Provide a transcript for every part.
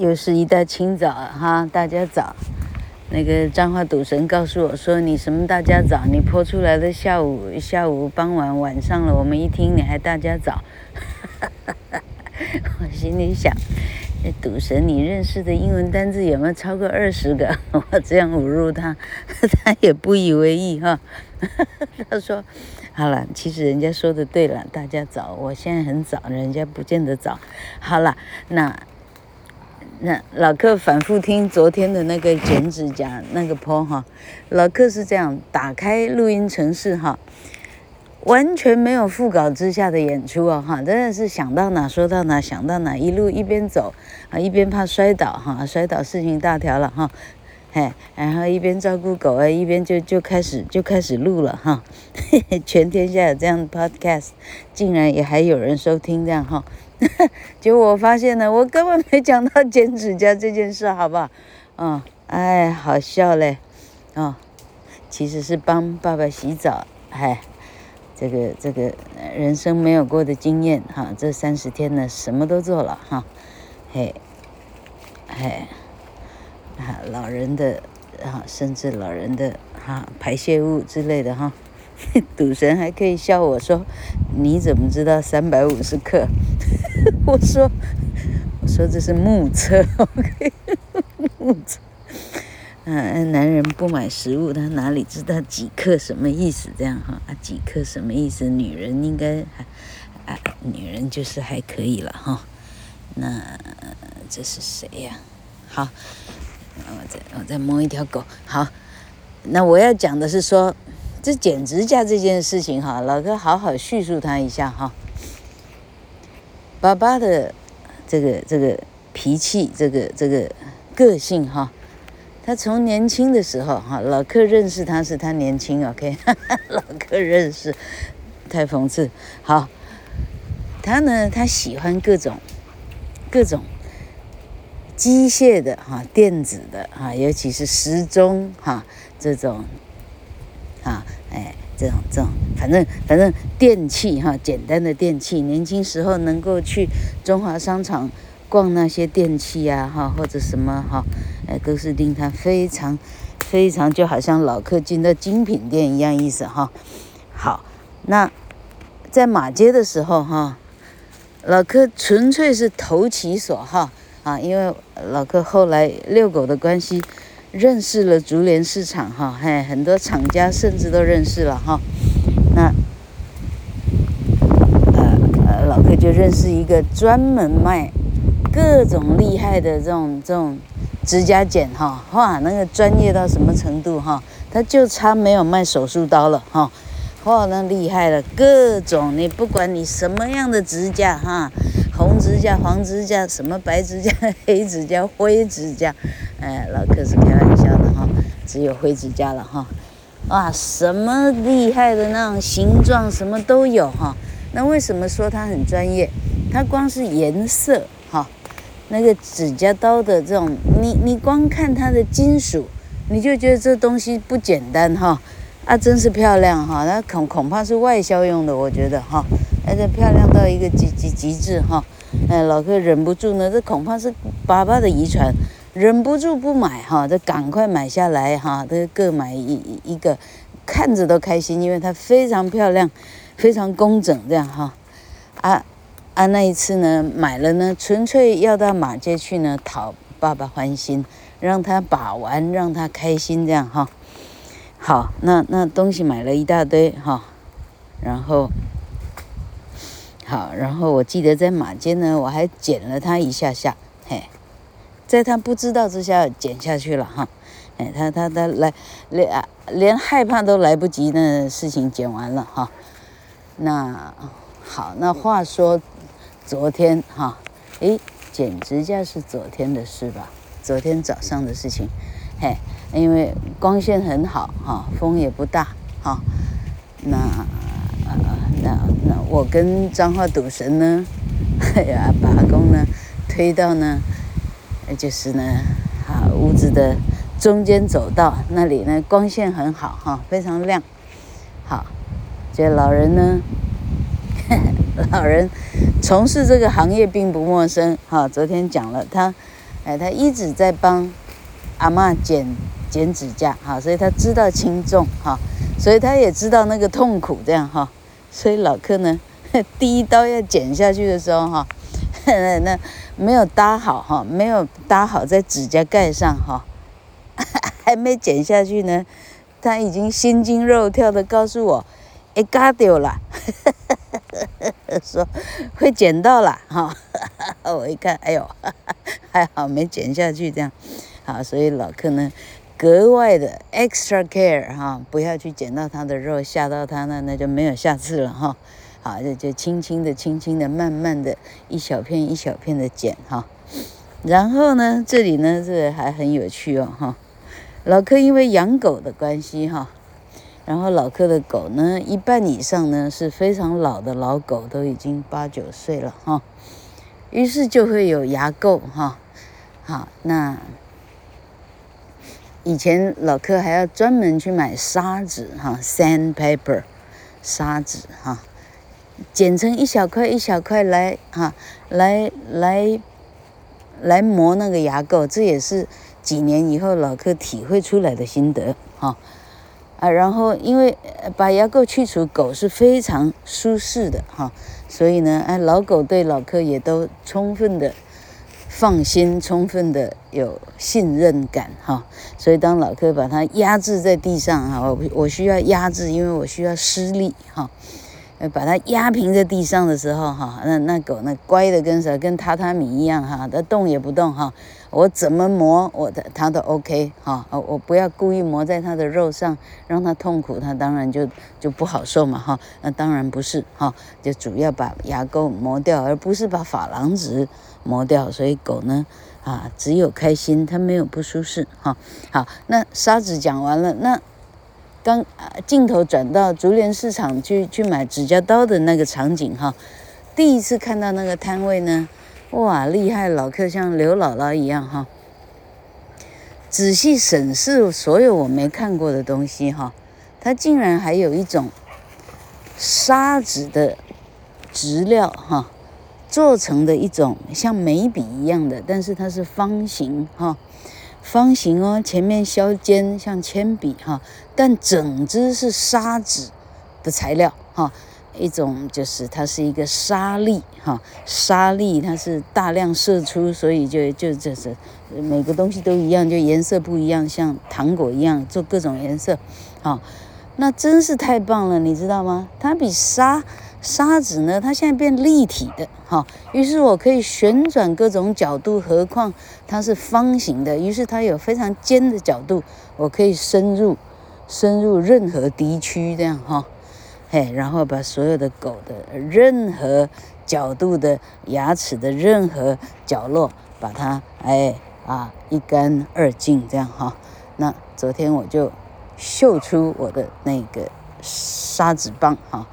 又是一大清早哈，大家早。那个彰化赌神告诉我说：“你什么大家早？你泼出来的下午、下午、傍晚、晚上了，我们一听你还大家早。”我心里想：“赌神，你认识的英文单字有没有超过二十个？” 我这样侮辱他，他也不以为意哈。他说。好了，其实人家说的对了，大家早，我现在很早，人家不见得早。好了，那那老客反复听昨天的那个剪指甲那个坡哈，老客是这样打开录音程式哈，完全没有副稿之下的演出哦哈，真的是想到哪说到哪，想到哪一路一边走啊一边怕摔倒哈，摔倒事情大条了哈。嘿，然后一边照顾狗啊，一边就就开始就开始录了哈。嘿嘿，全天下有这样的 podcast，竟然也还有人收听这样哈。结果我发现呢，我根本没讲到剪指甲这件事，好不好？嗯，哎，好笑嘞。哦，其实是帮爸爸洗澡。哎，这个这个人生没有过的经验哈，这三十天呢，什么都做了哈。嘿，嘿。啊，老人的啊，甚至老人的哈排泄物之类的哈，赌神还可以笑我说：“你怎么知道三百五十克？” 我说：“我说这是目测，OK，目测。嗯，男人不买食物，他哪里知道几克什么意思？这样哈啊，几克什么意思？女人应该啊，女人就是还可以了哈。那这是谁呀？好。”我再我再摸一条狗，好，那我要讲的是说，这剪指甲这件事情哈，老哥好好叙述他一下哈。爸爸的这个这个脾气，这个这个个性哈，他从年轻的时候哈，老客认识他是他年轻，OK，老客认识，太讽刺。好，他呢，他喜欢各种各种。机械的哈，电子的哈，尤其是时钟哈，这种，啊，哎，这种这种，反正反正电器哈，简单的电器，年轻时候能够去中华商场逛那些电器呀哈，或者什么哈，哎，都是令他非常非常就好像老客进到精品店一样意思哈。好，那在马街的时候哈，老客纯粹是投其所好。啊，因为老客后来遛狗的关系，认识了竹联市场哈，嘿，很多厂家甚至都认识了哈。那呃呃，老客就认识一个专门卖各种厉害的这种这种指甲剪哈，哇，那个专业到什么程度哈？他就差没有卖手术刀了哈。哇，那厉害了，各种你不管你什么样的指甲哈。红指甲、黄指甲，什么白指甲、黑指甲、灰指甲，哎，老客是开玩笑的哈，只有灰指甲了哈。哇，什么厉害的那种形状，什么都有哈。那为什么说它很专业？它光是颜色哈，那个指甲刀的这种，你你光看它的金属，你就觉得这东西不简单哈。啊，真是漂亮哈，那恐恐怕是外销用的，我觉得哈。而且漂亮到一个极极极致哈，哎，老哥忍不住呢，这恐怕是爸爸的遗传，忍不住不买哈，这赶快买下来哈，这各买一一个，看着都开心，因为它非常漂亮，非常工整这样哈。啊啊，那一次呢，买了呢，纯粹要到马街去呢，讨爸爸欢心，让他把玩，让他开心这样哈。好，那那东西买了一大堆哈，然后。好，然后我记得在马街呢，我还剪了他一下下，嘿，在他不知道之下剪下去了哈，哎，他他他来连连害怕都来不及的事情剪完了哈。那好，那话说昨天哈，诶，剪指甲是昨天的事吧？昨天早上的事情，嘿，因为光线很好哈，风也不大哈，那。那那我跟彰化赌神呢，哎呀，把阿公呢推到呢，就是呢，啊屋子的中间走道那里呢，光线很好哈，非常亮。好，这老人呢，老人从事这个行业并不陌生哈。昨天讲了他，哎，他一直在帮阿嬷剪剪指甲哈，所以他知道轻重哈，所以他也知道那个痛苦这样哈，所以老克呢，第一刀要剪下去的时候哈，那没有搭好哈，没有搭好在指甲盖上哈，还没剪下去呢，他已经心惊肉跳的告诉我，哎，嘎掉了。说会剪到了哈，我一看，哎呦，还好没剪下去这样，好，所以老客呢格外的 extra care 哈，不要去剪到他的肉，吓到他那那就没有下次了哈，好，这就轻轻的、轻轻的、慢慢的一小片一小片的剪哈，然后呢，这里呢这还很有趣哦哈，老柯因为养狗的关系哈。然后老柯的狗呢，一半以上呢是非常老的老狗，都已经八九岁了哈。于是就会有牙垢哈。好，那以前老克还要专门去买砂纸哈，sandpaper，砂纸哈，剪成一小块一小块来哈，来来来磨那个牙垢。这也是几年以后老克体会出来的心得哈。啊，然后因为把牙垢去除，狗是非常舒适的哈，所以呢，哎，老狗对老克也都充分的放心，充分的有信任感哈，所以当老克把它压制在地上哈，我我需要压制，因为我需要施力哈。把它压平在地上的时候，哈，那那狗那乖的跟啥，跟榻榻米一样哈，它动也不动哈。我怎么磨我的它都 OK 哈，我不要故意磨在它的肉上，让它痛苦，它当然就就不好受嘛哈。那当然不是哈，就主要把牙垢磨掉，而不是把珐琅质磨掉。所以狗呢，啊，只有开心，它没有不舒适哈。好，那砂子讲完了，那。刚镜头转到竹联市场去去买指甲刀的那个场景哈，第一次看到那个摊位呢，哇，厉害！老克像刘姥姥一样哈，仔细审视所有我没看过的东西哈，它竟然还有一种砂纸的质料哈，做成的一种像眉笔一样的，但是它是方形哈。方形哦，前面削尖像铅笔哈，但整只是砂纸的材料哈，一种就是它是一个沙粒哈，沙粒它是大量射出，所以就就就是每个东西都一样，就颜色不一样，像糖果一样做各种颜色，哈，那真是太棒了，你知道吗？它比沙。沙子呢，它现在变立体的，哈，于是我可以旋转各种角度，何况它是方形的，于是它有非常尖的角度，我可以深入，深入任何敌区，这样哈，嘿，然后把所有的狗的任何角度的牙齿的任何角落，把它哎啊一干二净这样哈，那昨天我就秀出我的那个沙子棒哈。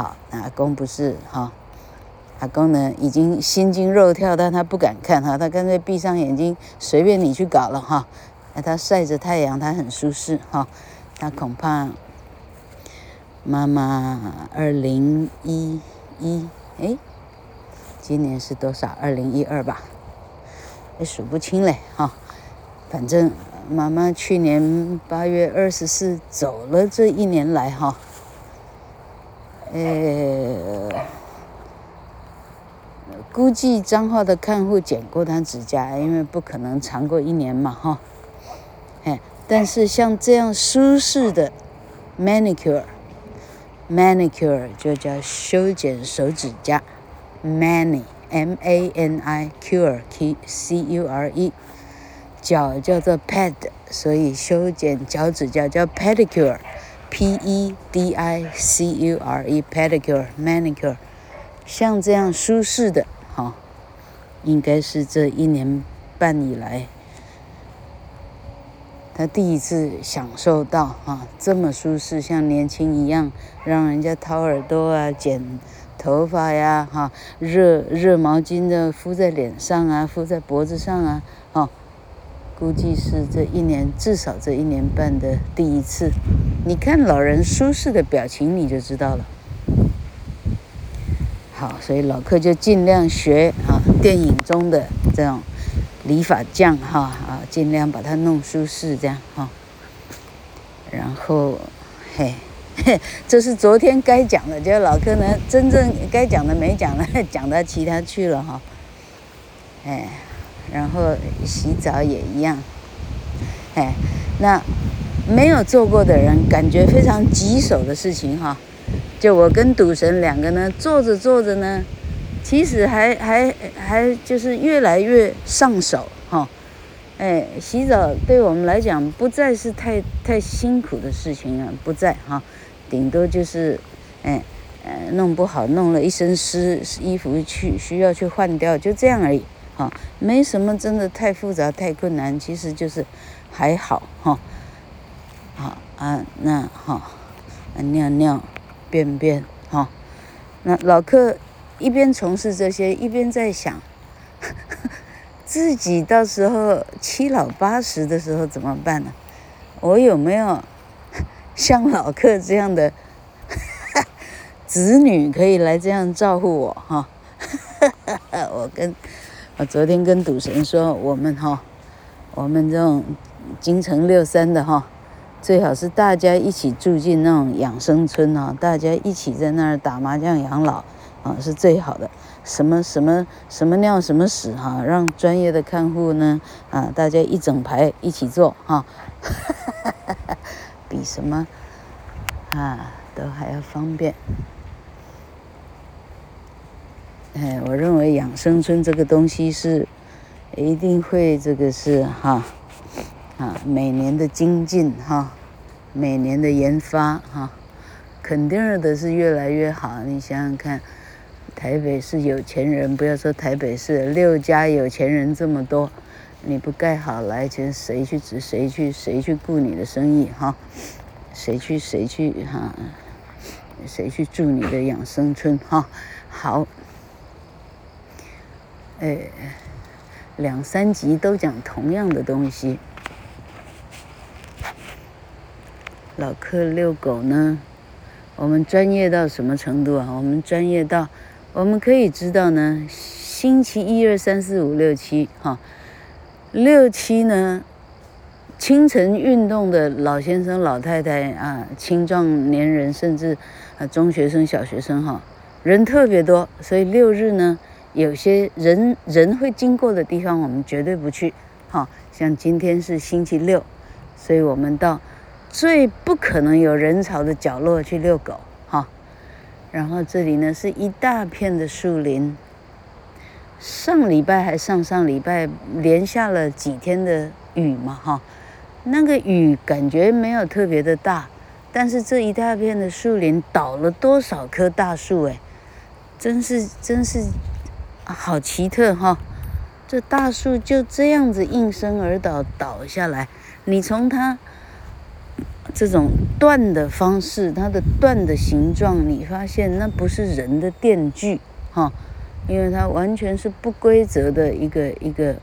好，那阿公不是哈，阿公呢已经心惊肉跳，但他不敢看哈，他干脆闭上眼睛，随便你去搞了哈。他晒着太阳，他很舒适哈。他恐怕妈妈二零一一哎，今年是多少？二零一二吧，也数不清嘞哈。反正妈妈去年八月二十四走了，这一年来哈。呃，估计彰化的看护剪过他指甲，因为不可能长过一年嘛，哈。哎，但是像这样舒适的 manicure，manicure 就叫修剪手指甲，mani m a n i cure c u r e，脚叫做 ped，所以修剪脚趾甲叫 pedicure。P E D I C U R E pedicure manicure，像这样舒适的哈，应该是这一年半以来，他第一次享受到哈这么舒适，像年轻一样，让人家掏耳朵啊、剪头发呀、哈热热毛巾的敷在脸上啊、敷在脖子上啊，估计是这一年，至少这一年半的第一次。你看老人舒适的表情，你就知道了。好，所以老克就尽量学啊，电影中的这种理发匠哈啊，尽量把它弄舒适这样哈。然后，嘿，嘿，这是昨天该讲的，就老柯呢，真正该讲的没讲了，讲到其他去了哈。哎，然后洗澡也一样，哎，那没有做过的人，感觉非常棘手的事情哈。就我跟赌神两个呢，做着做着呢，其实还还还就是越来越上手哈。哎，洗澡对我们来讲不再是太太辛苦的事情了，不再哈，顶多就是，哎，呃，弄不好弄了一身湿衣服去需要去换掉，就这样而已啊，没什么真的太复杂太困难，其实就是还好哈，好啊，那哈，尿尿。便便哈，那老客一边从事这些，一边在想，自己到时候七老八十的时候怎么办呢？我有没有 像老客这样的 子女可以来这样照顾我哈？我跟我昨天跟赌神说，我们哈，我们这种京城六三的哈。最好是大家一起住进那种养生村啊，大家一起在那儿打麻将养老啊，是最好的。什么什么什么尿什么屎哈，让专业的看护呢啊，大家一整排一起做哈，比什么啊都还要方便。哎，我认为养生村这个东西是一定会这个是哈。啊，每年的精进哈，每年的研发哈，肯定的是越来越好。你想想看，台北市有钱人，不要说台北市六家有钱人这么多，你不盖好来，钱谁去指谁去谁去顾你的生意哈？谁去谁去哈？谁去住你的养生村哈？好，哎，两三集都讲同样的东西。老客遛狗呢，我们专业到什么程度啊？我们专业到，我们可以知道呢，星期一二三四五六七，哈，六七呢，清晨运动的老先生、老太太啊，青壮年人，甚至啊中学生、小学生，哈，人特别多，所以六日呢，有些人人会经过的地方，我们绝对不去，哈，像今天是星期六，所以我们到。最不可能有人潮的角落去遛狗，哈。然后这里呢是一大片的树林。上礼拜还上上礼拜连下了几天的雨嘛，哈。那个雨感觉没有特别的大，但是这一大片的树林倒了多少棵大树哎，真是真是好奇特哈。这大树就这样子应声而倒倒下来，你从它。这种断的方式，它的断的形状，你发现那不是人的电锯哈，因为它完全是不规则的一个一个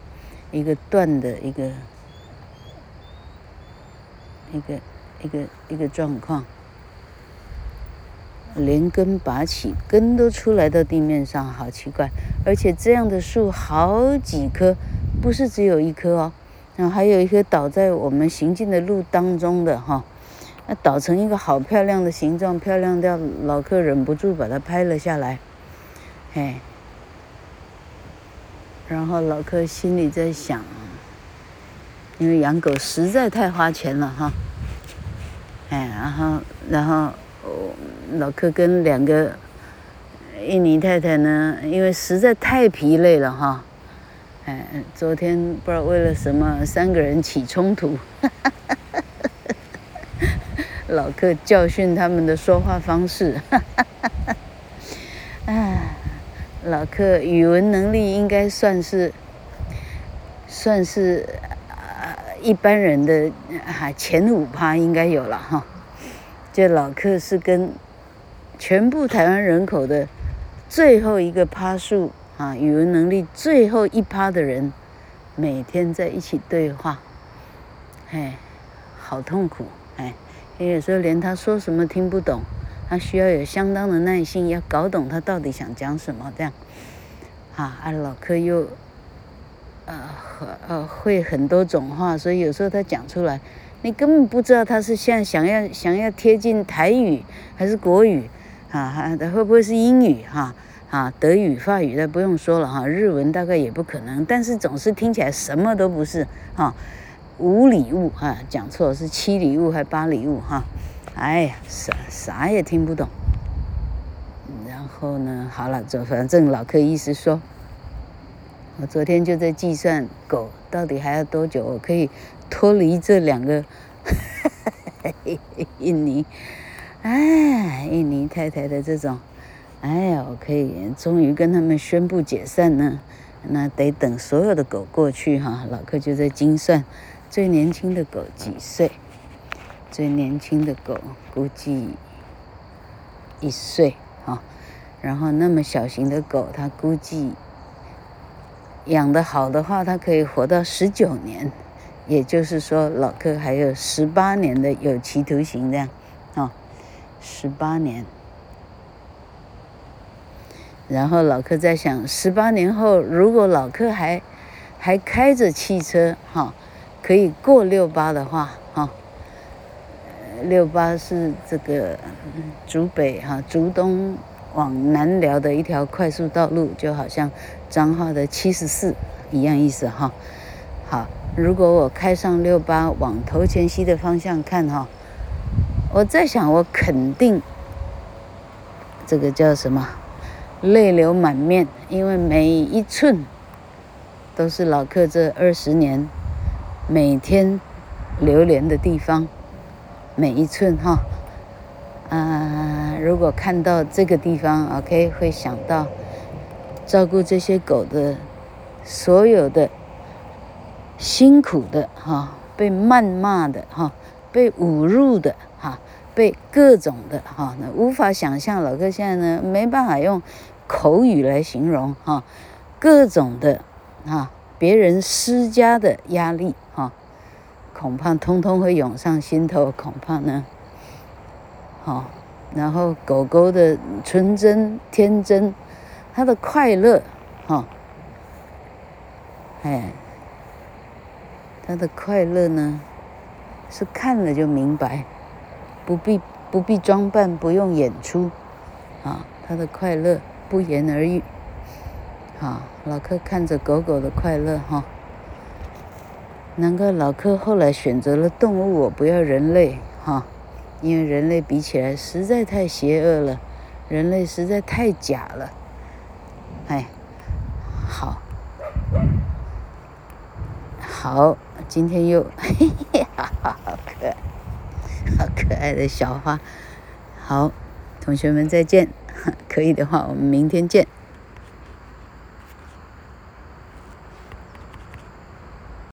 一个断的一个一个一个一个状况，连根拔起，根都出来到地面上，好奇怪！而且这样的树好几棵，不是只有一棵哦，然后还有一棵倒在我们行进的路当中的哈。那倒成一个好漂亮的形状，漂亮到老客忍不住把它拍了下来，嘿。然后老客心里在想，因为养狗实在太花钱了哈，哎，然后然后老客跟两个印尼太太呢，因为实在太疲累了哈，哎，昨天不知道为了什么三个人起冲突。老客教训他们的说话方式，哈哈哈哈啊，老客语文能力应该算是，算是啊一般人的啊前五趴应该有了哈。这老客是跟全部台湾人口的最后一个趴数啊，语文能力最后一趴的人，每天在一起对话，哎，好痛苦哎。有时候连他说什么听不懂，他需要有相当的耐心，要搞懂他到底想讲什么这样。啊，啊，老客又呃呃会很多种话，所以有时候他讲出来，你根本不知道他是现在想要想要贴近台语还是国语啊？还会不会是英语哈？啊，德语、法语的不用说了哈，日文大概也不可能，但是总是听起来什么都不是哈。五里雾哈，讲错是七里雾还八里雾哈？哎呀，啥啥也听不懂。然后呢，好了，就反正老柯意思说，我昨天就在计算狗到底还要多久，我可以脱离这两个 印尼，哎，印尼太太的这种。哎呀，我可以终于跟他们宣布解散呢，那得等所有的狗过去哈。老柯就在精算，最年轻的狗几岁？最年轻的狗估计一岁哈。然后那么小型的狗，它估计养得好的话，它可以活到十九年，也就是说，老柯还有十八年的有期徒刑这样，啊，十八年。然后老柯在想，十八年后，如果老柯还还开着汽车，哈，可以过六八的话，哈，六八是这个嗯竹北哈竹东往南寮的一条快速道路，就好像彰化的七十四一样意思哈。好，如果我开上六八往头前溪的方向看哈，我在想，我肯定这个叫什么？泪流满面，因为每一寸都是老客这二十年每天流连的地方，每一寸哈。啊，如果看到这个地方，OK，会想到照顾这些狗的所有的辛苦的哈，被谩骂的哈，被侮辱的哈。被各种的哈，那无法想象。老哥现在呢，没办法用口语来形容哈，各种的哈，别人施加的压力哈，恐怕通通会涌上心头。恐怕呢，好，然后狗狗的纯真天真，他的快乐哈，哎，他的快乐呢，是看了就明白。不必不必装扮，不用演出，啊，他的快乐不言而喻，啊，老柯看着狗狗的快乐哈，难怪老柯后来选择了动物，我不要人类哈，因为人类比起来实在太邪恶了，人类实在太假了，哎，好，好，今天又嘿嘿哈哈，好可爱。好可爱的小花，好，同学们再见，可以的话，我们明天见。